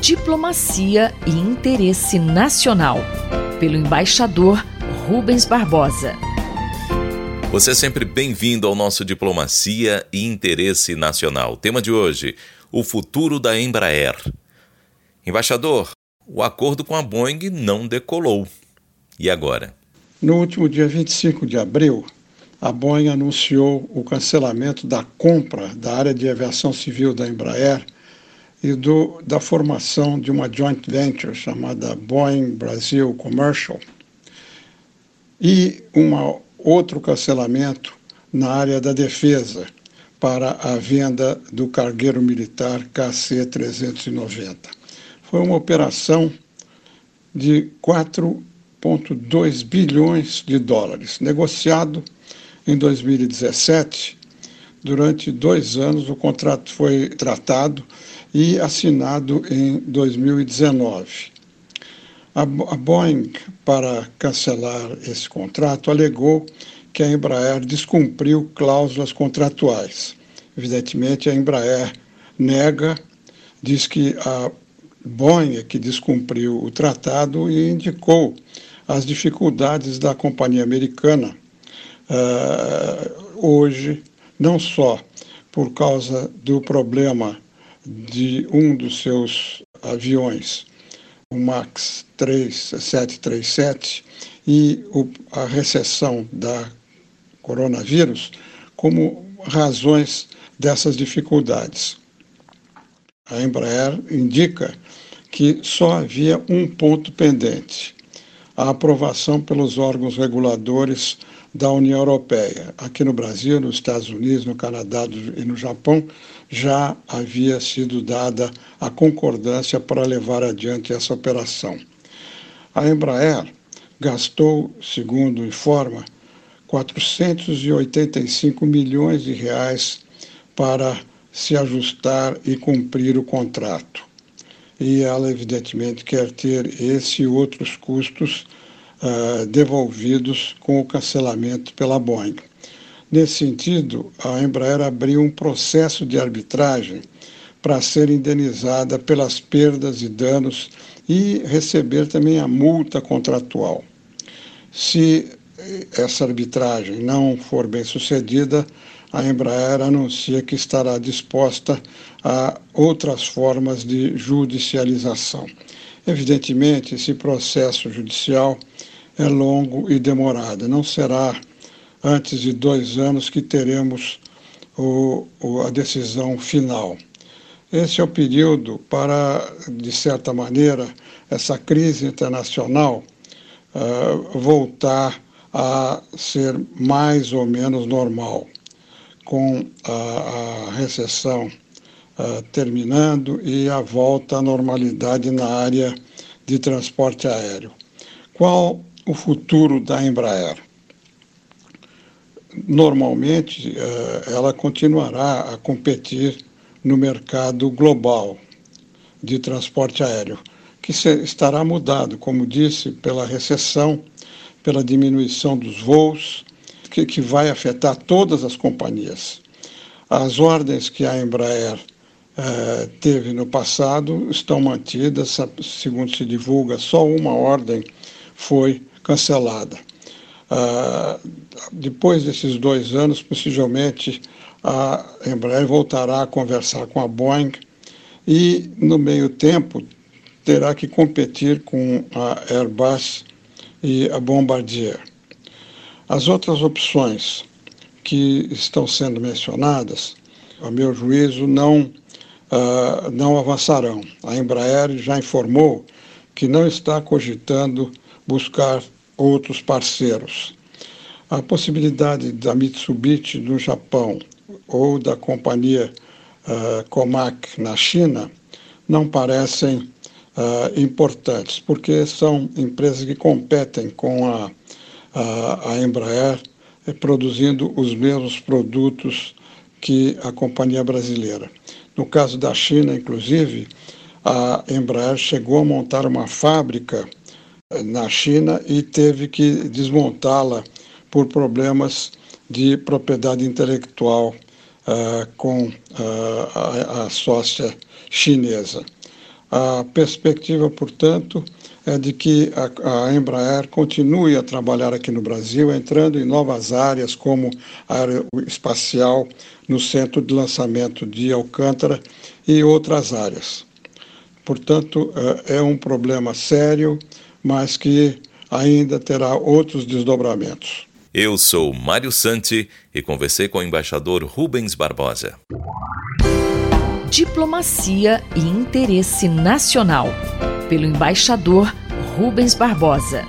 Diplomacia e Interesse Nacional, pelo embaixador Rubens Barbosa. Você é sempre bem-vindo ao nosso Diplomacia e Interesse Nacional. Tema de hoje: o futuro da Embraer. Embaixador, o acordo com a Boeing não decolou. E agora? No último dia 25 de abril, a Boeing anunciou o cancelamento da compra da área de aviação civil da Embraer e do, da formação de uma joint venture chamada Boeing Brasil Commercial e um outro cancelamento na área da defesa para a venda do cargueiro militar KC-390. Foi uma operação de 4,2 bilhões de dólares, negociado em 2017. Durante dois anos, o contrato foi tratado e assinado em 2019. A Boeing, para cancelar esse contrato, alegou que a Embraer descumpriu cláusulas contratuais. Evidentemente, a Embraer nega, diz que a Boeing é que descumpriu o tratado e indicou as dificuldades da companhia americana uh, hoje, não só por causa do problema de um dos seus aviões, o MAX 3737, e o, a recessão da coronavírus como razões dessas dificuldades. A Embraer indica que só havia um ponto pendente: a aprovação pelos órgãos reguladores da União Europeia. Aqui no Brasil, nos Estados Unidos, no Canadá e no Japão já havia sido dada a concordância para levar adiante essa operação. A Embraer gastou, segundo informa, 485 milhões de reais para se ajustar e cumprir o contrato. E ela, evidentemente, quer ter esse e outros custos uh, devolvidos com o cancelamento pela Boeing. Nesse sentido, a Embraer abriu um processo de arbitragem para ser indenizada pelas perdas e danos e receber também a multa contratual. Se essa arbitragem não for bem sucedida, a Embraer anuncia que estará disposta a outras formas de judicialização. Evidentemente, esse processo judicial é longo e demorado. Não será antes de dois anos que teremos o, o, a decisão final. Esse é o período para, de certa maneira, essa crise internacional uh, voltar a ser mais ou menos normal, com a, a recessão uh, terminando e a volta à normalidade na área de transporte aéreo. Qual o futuro da Embraer? Normalmente, uh, ela continuará a competir no mercado global de transporte aéreo, que estará mudado, como disse, pela recessão pela diminuição dos voos, que, que vai afetar todas as companhias. As ordens que a Embraer eh, teve no passado estão mantidas, segundo se divulga, só uma ordem foi cancelada. Uh, depois desses dois anos, possivelmente a Embraer voltará a conversar com a Boeing e, no meio tempo, terá que competir com a Airbus e a Bombardier. As outras opções que estão sendo mencionadas, a meu juízo, não, uh, não avançarão. A Embraer já informou que não está cogitando buscar outros parceiros. A possibilidade da Mitsubishi no Japão ou da companhia uh, Comac na China não parecem uh, importantes, porque são empresas que competem com a, a, a Embraer, eh, produzindo os mesmos produtos que a companhia brasileira. No caso da China, inclusive, a Embraer chegou a montar uma fábrica eh, na China e teve que desmontá-la por problemas de propriedade intelectual uh, com uh, a, a, sócia chinesa. A perspectiva, portanto, é de que a, Embraer continue a trabalhar aqui no Brasil, entrando em novas áreas, como a área espacial, no centro de lançamento de Alcântara e outras áreas. Portanto, é, é um problema sério, mas que ainda terá outros desdobramentos. Eu sou Mário Santi e conversei com o embaixador Rubens Barbosa. Diplomacia e interesse nacional. Pelo embaixador Rubens Barbosa.